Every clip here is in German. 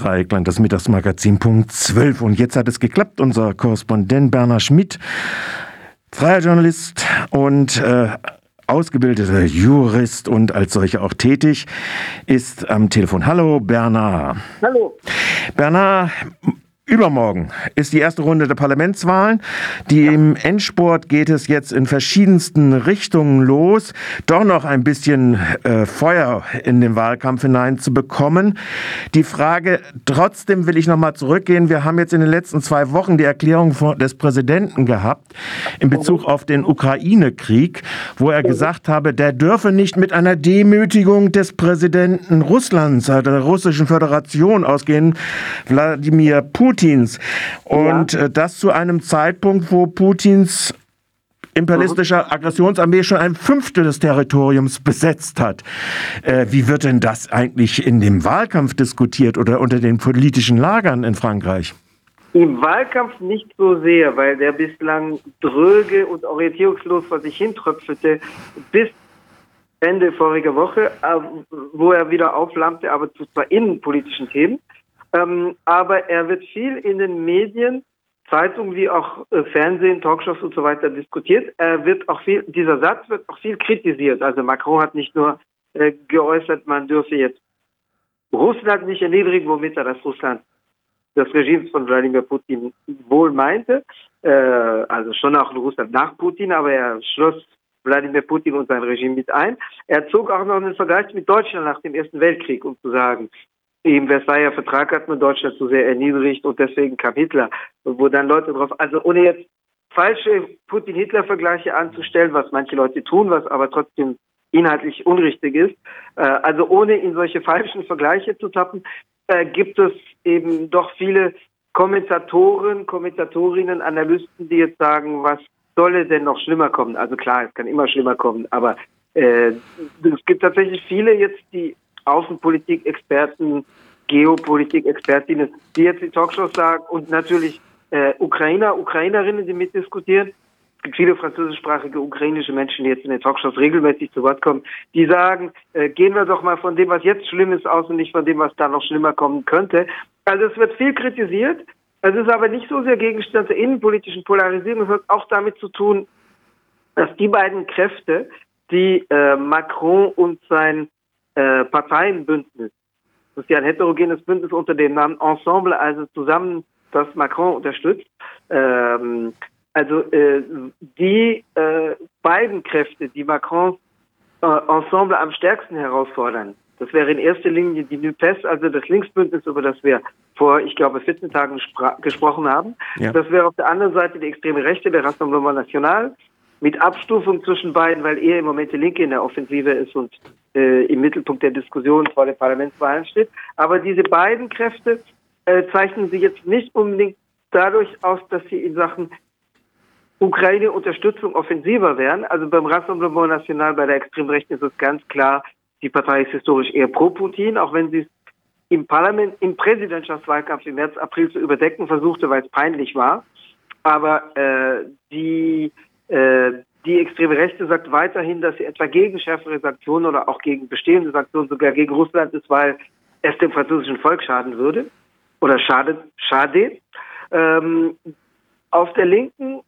Dreieckland, das Mittagsmagazin Punkt 12. Und jetzt hat es geklappt. Unser Korrespondent Bernhard Schmidt, freier Journalist und äh, ausgebildeter Jurist und als solcher auch tätig, ist am Telefon. Hallo Bernhard. Hallo. Bernhard, Übermorgen ist die erste Runde der Parlamentswahlen. Die ja. Im Endsport geht es jetzt in verschiedensten Richtungen los, doch noch ein bisschen äh, Feuer in den Wahlkampf hineinzubekommen. Die Frage, trotzdem will ich noch mal zurückgehen. Wir haben jetzt in den letzten zwei Wochen die Erklärung des Präsidenten gehabt in Bezug auf den Ukraine-Krieg, wo er gesagt habe, der dürfe nicht mit einer Demütigung des Präsidenten Russlands, äh, der Russischen Föderation ausgehen. Wladimir Putin Putins. Und ja. Äh, das zu einem Zeitpunkt, wo Putins imperialistischer Aggressionsarmee schon ein Fünftel des Territoriums besetzt hat. Äh, wie wird denn das eigentlich in dem Wahlkampf diskutiert oder unter den politischen Lagern in Frankreich? Im Wahlkampf nicht so sehr, weil der bislang dröge und orientierungslos vor sich hintröpfelte bis Ende voriger Woche, äh, wo er wieder auflammte, aber zu zwar innenpolitischen Themen. Ähm, aber er wird viel in den Medien, Zeitungen wie auch äh, Fernsehen, Talkshows und so weiter diskutiert. Er wird auch viel, dieser Satz wird auch viel kritisiert. Also Macron hat nicht nur äh, geäußert, man dürfe jetzt Russland nicht erniedrigen, womit er das Russland das Regime von Wladimir Putin wohl meinte. Äh, also schon auch Russland nach Putin, aber er schloss Wladimir Putin und sein Regime mit ein. Er zog auch noch einen Vergleich mit Deutschland nach dem Ersten Weltkrieg, um zu sagen, im Versailler Vertrag hat man Deutschland zu sehr erniedrigt und deswegen kam Hitler, wo dann Leute drauf, also ohne jetzt falsche Putin-Hitler-Vergleiche anzustellen, was manche Leute tun, was aber trotzdem inhaltlich unrichtig ist, äh, also ohne in solche falschen Vergleiche zu tappen, äh, gibt es eben doch viele Kommentatoren, Kommentatorinnen, Analysten, die jetzt sagen, was solle denn noch schlimmer kommen? Also klar, es kann immer schlimmer kommen, aber äh, es gibt tatsächlich viele jetzt, die Außenpolitik-Experten, Geopolitik-Expertinnen, die jetzt die Talkshows sagen und natürlich äh, Ukrainer, Ukrainerinnen, die mitdiskutieren. Es gibt viele französischsprachige ukrainische Menschen, die jetzt in den Talkshows regelmäßig zu Wort kommen, die sagen, äh, gehen wir doch mal von dem, was jetzt schlimm ist, aus und nicht von dem, was da noch schlimmer kommen könnte. Also es wird viel kritisiert. Es ist aber nicht so sehr Gegenstand der innenpolitischen Polarisierung. Es hat auch damit zu tun, dass die beiden Kräfte, die äh, Macron und sein äh, Parteienbündnis. Das ist ja ein heterogenes Bündnis unter dem Namen Ensemble, also zusammen, das Macron unterstützt. Ähm, also äh, die äh, beiden Kräfte, die Macrons äh, Ensemble am stärksten herausfordern, das wäre in erster Linie die NUPES, also das Linksbündnis, über das wir vor, ich glaube, 14 Tagen gesprochen haben. Ja. Das wäre auf der anderen Seite die extreme Rechte, der Rassemblement National, mit Abstufung zwischen beiden, weil er im Moment die Linke in der Offensive ist und äh, im Mittelpunkt der Diskussion vor den Parlamentswahlen steht. Aber diese beiden Kräfte äh, zeichnen sich jetzt nicht unbedingt dadurch aus, dass sie in Sachen Ukraine-Unterstützung offensiver wären. Also beim Rassemblement National, bei der Extremrechten ist es ganz klar, die Partei ist historisch eher pro Putin, auch wenn sie es im Parlament, im Präsidentschaftswahlkampf im März, April zu überdecken versuchte, weil es peinlich war. Aber äh, die äh, die extreme Rechte sagt weiterhin, dass sie etwa gegen schärfere Sanktionen oder auch gegen bestehende Sanktionen, sogar gegen Russland ist, weil es dem französischen Volk schaden würde oder schadet, schade. Ähm, auf der Linken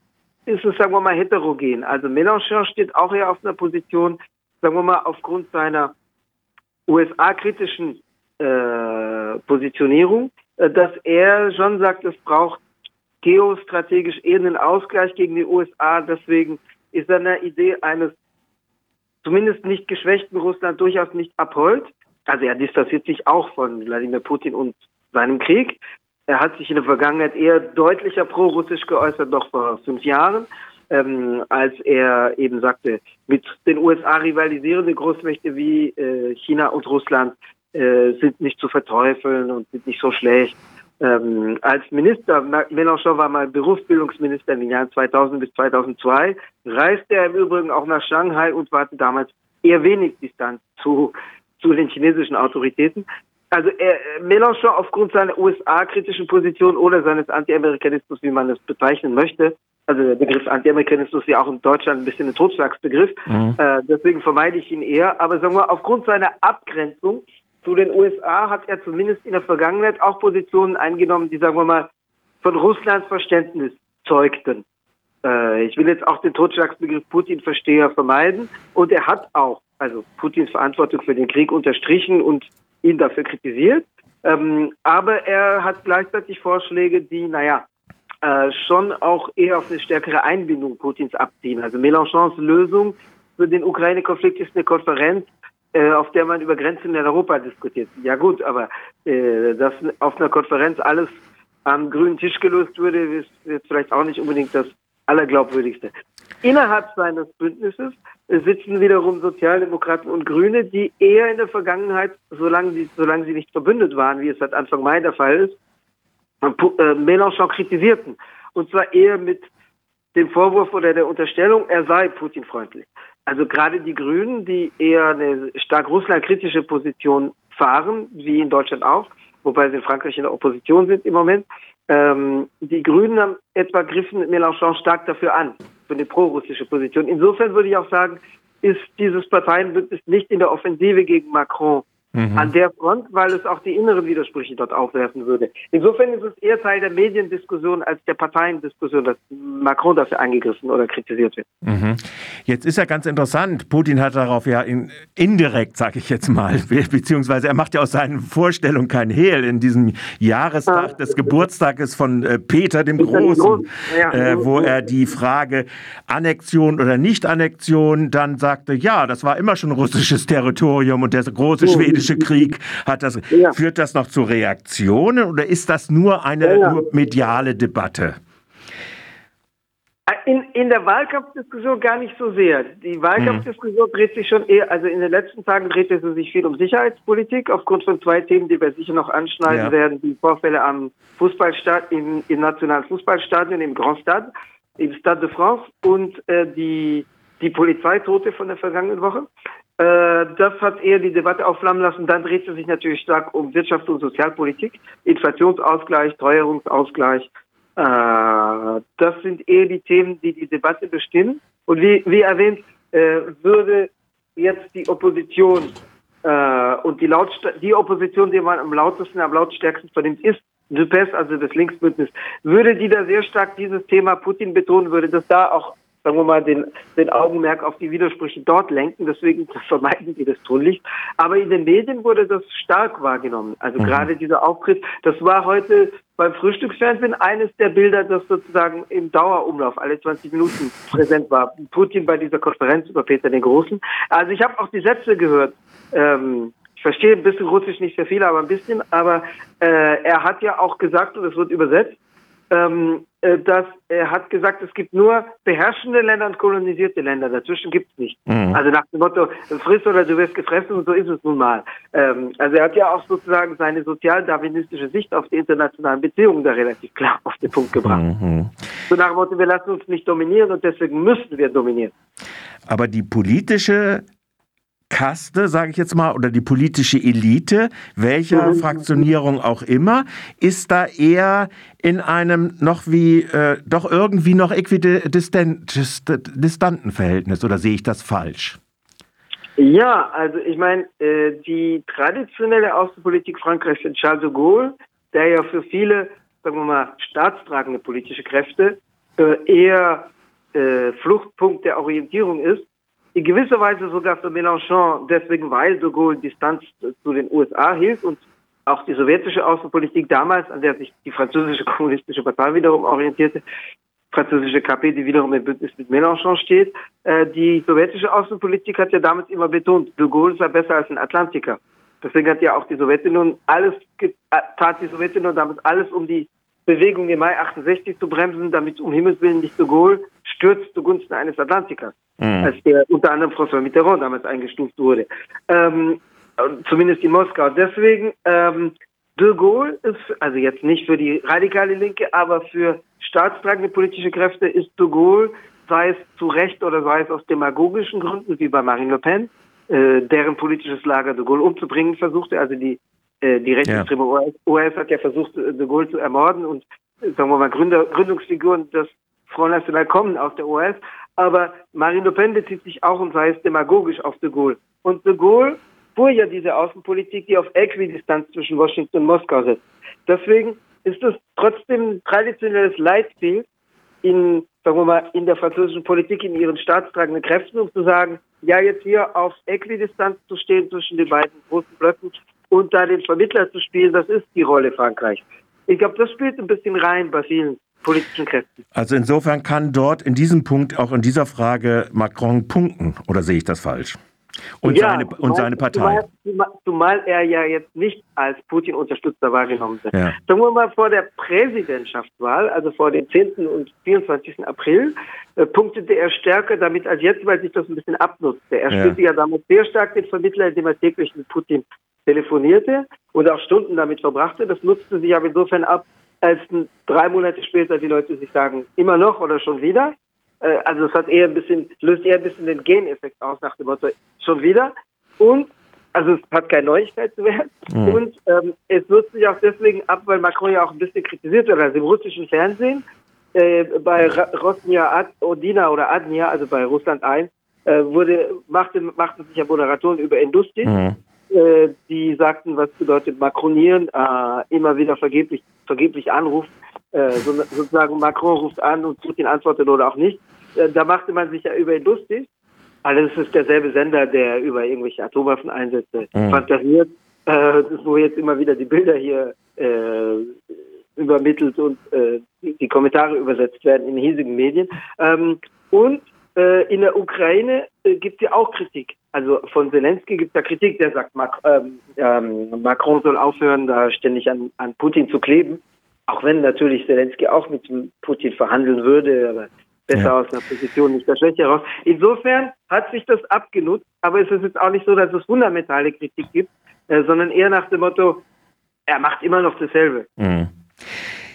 ist es, sagen wir mal, heterogen. Also Mélenchon steht auch eher auf einer Position, sagen wir mal, aufgrund seiner USA-kritischen äh, Positionierung, äh, dass er schon sagt, es braucht geostrategisch eher einen Ausgleich gegen die USA. Deswegen ist seine Idee eines zumindest nicht geschwächten Russland durchaus nicht abhold. Also er distanziert sich auch von Wladimir Putin und seinem Krieg. Er hat sich in der Vergangenheit eher deutlicher pro-russisch geäußert, noch vor fünf Jahren, ähm, als er eben sagte, mit den USA rivalisierende Großmächte wie äh, China und Russland äh, sind nicht zu verteufeln und sind nicht so schlecht ähm, als Minister, Mélenchon war mal Berufsbildungsminister in den Jahren 2000 bis 2002, reiste er im Übrigen auch nach Shanghai und war damals eher wenig Distanz zu, zu den chinesischen Autoritäten. Also er, Mélenchon aufgrund seiner USA-kritischen Position oder seines Anti-Amerikanismus, wie man es bezeichnen möchte, also der Begriff Anti-Amerikanismus ist ja auch in Deutschland ein bisschen ein Totschlagsbegriff, mhm. äh, deswegen vermeide ich ihn eher, aber sagen wir, aufgrund seiner Abgrenzung zu den USA hat er zumindest in der Vergangenheit auch Positionen eingenommen, die, sagen wir mal, von Russlands Verständnis zeugten. Äh, ich will jetzt auch den Totschlagsbegriff Putin-Versteher vermeiden. Und er hat auch, also Putins Verantwortung für den Krieg unterstrichen und ihn dafür kritisiert. Ähm, aber er hat gleichzeitig Vorschläge, die, naja, äh, schon auch eher auf eine stärkere Einbindung Putins abziehen. Also Mélenchons Lösung für den Ukraine-Konflikt ist eine Konferenz, auf der man über Grenzen in Europa diskutiert. Ja gut, aber äh, dass auf einer Konferenz alles am grünen Tisch gelöst würde, ist jetzt vielleicht auch nicht unbedingt das Allerglaubwürdigste. Innerhalb seines Bündnisses sitzen wiederum Sozialdemokraten und Grüne, die eher in der Vergangenheit, solange, die, solange sie nicht verbündet waren, wie es seit Anfang Mai der Fall ist, äh, Mélenchon kritisierten. Und zwar eher mit dem Vorwurf oder der Unterstellung, er sei Putin-freundlich. Also gerade die Grünen, die eher eine stark russlandkritische Position fahren, wie in Deutschland auch, wobei sie in Frankreich in der Opposition sind im Moment, ähm, die Grünen haben etwa griffen Mélenchon stark dafür an, für eine pro-russische Position. Insofern würde ich auch sagen, ist dieses Parteienbündnis nicht in der Offensive gegen Macron mhm. an der Front, weil es auch die inneren Widersprüche dort aufwerfen würde. Insofern ist es eher Teil der Mediendiskussion als der Parteiendiskussion, dass Macron dafür angegriffen oder kritisiert wird. Mhm. Jetzt ist ja ganz interessant, Putin hat darauf ja in, indirekt, sage ich jetzt mal, beziehungsweise er macht ja aus seinen Vorstellungen kein Hehl in diesem Jahrestag ja. des Geburtstages von äh, Peter dem Großen, ja. äh, wo er die Frage Annexion oder Nicht-Annexion dann sagte, ja, das war immer schon russisches Territorium und der große schwedische Syrische Krieg hat das, ja. führt das noch zu Reaktionen oder ist das nur eine ja. Nur mediale Debatte? In, in der Wahlkampfdiskussion gar nicht so sehr. Die Wahlkampfdiskussion mhm. dreht sich schon eher, also in den letzten Tagen drehte sie sich viel um Sicherheitspolitik, aufgrund von zwei Themen, die wir sicher noch anschneiden ja. werden. Die Vorfälle am Fußballstadion, im, im nationalen Fußballstadion, im Grand Stade, im Stade de France und äh, die, die Polizeitote von der vergangenen Woche. Äh, das hat eher die Debatte aufflammen lassen. Dann dreht es sich natürlich stark um Wirtschafts- und Sozialpolitik, Inflationsausgleich, Teuerungsausgleich. Äh, das sind eher die Themen, die die Debatte bestimmen. Und wie, wie erwähnt, äh, würde jetzt die Opposition und die, die Opposition, die man am lautesten, am lautstärksten vernimmt, ist DUPES, also das Linksbündnis, würde die da sehr stark dieses Thema Putin betonen, würde das da auch sagen wir mal, den, den Augenmerk auf die Widersprüche dort lenken. Deswegen vermeiden die das tunlichst. Aber in den Medien wurde das stark wahrgenommen. Also mhm. gerade dieser Auftritt, das war heute beim Frühstücksfernsehen eines der Bilder, das sozusagen im Dauerumlauf alle 20 Minuten präsent war. Putin bei dieser Konferenz über Peter den Großen. Also ich habe auch die Sätze gehört. Ähm, ich verstehe ein bisschen Russisch, nicht sehr viel, aber ein bisschen. Aber äh, er hat ja auch gesagt, und es wird übersetzt, ähm, äh, dass er hat gesagt, es gibt nur beherrschende Länder und kolonisierte Länder. Dazwischen gibt es nicht. Mhm. Also nach dem Motto, friss oder du wirst gefressen und so ist es nun mal. Ähm, also er hat ja auch sozusagen seine sozial-darwinistische Sicht auf die internationalen Beziehungen da relativ klar auf den Punkt gebracht. Mhm. So nach dem Motto, wir lassen uns nicht dominieren und deswegen müssen wir dominieren. Aber die politische Kaste, sage ich jetzt mal, oder die politische Elite, welcher mhm. Fraktionierung auch immer, ist da eher in einem noch wie, äh, doch irgendwie noch äquidistanten Verhältnis, oder sehe ich das falsch? Ja, also ich meine, äh, die traditionelle Außenpolitik Frankreichs von Charles de Gaulle, der ja für viele, sagen wir mal, staatstragende politische Kräfte äh, eher äh, Fluchtpunkt der Orientierung ist, in gewisser Weise sogar für Mélenchon, deswegen weil de Gaulle Distanz zu den USA hielt und auch die sowjetische Außenpolitik damals, an der sich die französische kommunistische Partei wiederum orientierte, französische KP, die wiederum im Bündnis mit Mélenchon steht. Äh, die sowjetische Außenpolitik hat ja damals immer betont, de Gaulle sei besser als ein Atlantiker. Deswegen hat ja auch die Sowjetunion alles, äh, tat die Sowjetunion damals alles, um die Bewegung im Mai 68 zu bremsen, damit um Himmels Willen nicht de Gaulle stürzt zugunsten eines Atlantikers mhm. als der unter anderem François Mitterrand damals eingestuft wurde. Ähm, zumindest in Moskau. Deswegen, ähm, de Gaulle ist, also jetzt nicht für die radikale Linke, aber für staatstragende politische Kräfte ist de Gaulle, sei es zu Recht oder sei es aus demagogischen Gründen, wie bei Marine Le Pen, äh, deren politisches Lager de Gaulle umzubringen versuchte, also die äh, die rechtsextreme ja. OS, OS hat ja versucht, de Gaulle zu ermorden und sagen wir mal Gründer, Gründungsfiguren des Front National kommen aus der OS. Aber Marine Le Pen bezieht sich auch und sei es demagogisch auf de Gaulle. Und de Gaulle fuhr ja diese Außenpolitik, die auf Äquidistanz zwischen Washington und Moskau setzt. Deswegen ist es trotzdem ein traditionelles Leitbild in, sagen wir mal, in der französischen Politik, in ihren staatstragenden Kräften, um zu sagen, ja, jetzt hier auf Äquidistanz zu stehen zwischen den beiden großen Blöcken und da den Vermittler zu spielen, das ist die Rolle Frankreichs. Ich glaube, das spielt ein bisschen rein bei vielen politischen Kräften. Also insofern kann dort in diesem Punkt, auch in dieser Frage, Macron punkten, oder sehe ich das falsch? Und, ja, seine, und seine Partei. Zumal, zumal, er ja jetzt nicht als Putin-Unterstützer wahrgenommen wird. Ja. Sagen wir mal vor der Präsidentschaftswahl, also vor dem 10. und 24. April, äh, punktete er stärker damit als jetzt, weil sich das ein bisschen abnutzte. Er ja. spielte ja damals sehr stark den Vermittler, indem er täglich mit Putin telefonierte und auch Stunden damit verbrachte. Das nutzte sich aber insofern ab, als drei Monate später die Leute sich sagen, immer noch oder schon wieder. Äh, also es hat eher ein bisschen, löst eher ein bisschen den Geneffekt aus nach dem Motto, schon wieder. Und also es hat keine Neuigkeit zu werden. Mhm. Und ähm, es nutzt sich auch deswegen ab, weil Macron ja auch ein bisschen kritisiert wird, also im russischen Fernsehen, äh, bei Rosnia Ad Odina oder Adnia, also bei Russland 1, äh, wurde, machte, machte sich ja Moderatoren über Industrie. Mhm. Äh, die sagten, was bedeutet makronieren, äh, immer wieder vergeblich, vergeblich anrufen. Äh, so, sozusagen Macron ruft an und Putin antwortet oder auch nicht. Äh, da machte man sich ja über ihn lustig. Also es ist derselbe Sender, der über irgendwelche Atomwaffeneinsätze mhm. fantasiert, äh, wo jetzt immer wieder die Bilder hier äh, übermittelt und äh, die Kommentare übersetzt werden in hiesigen Medien. Ähm, und äh, in der Ukraine gibt es ja auch Kritik. Also von Zelensky gibt es ja Kritik, der sagt, Mac ähm, ähm, Macron soll aufhören, da ständig an, an Putin zu kleben. Auch wenn natürlich Zelensky auch mit Putin verhandeln würde, aber besser ja. aus einer Position, nicht der Schwäche heraus. Insofern hat sich das abgenutzt, aber es ist jetzt auch nicht so, dass es fundamentale Kritik gibt, äh, sondern eher nach dem Motto, er macht immer noch dasselbe. Mhm.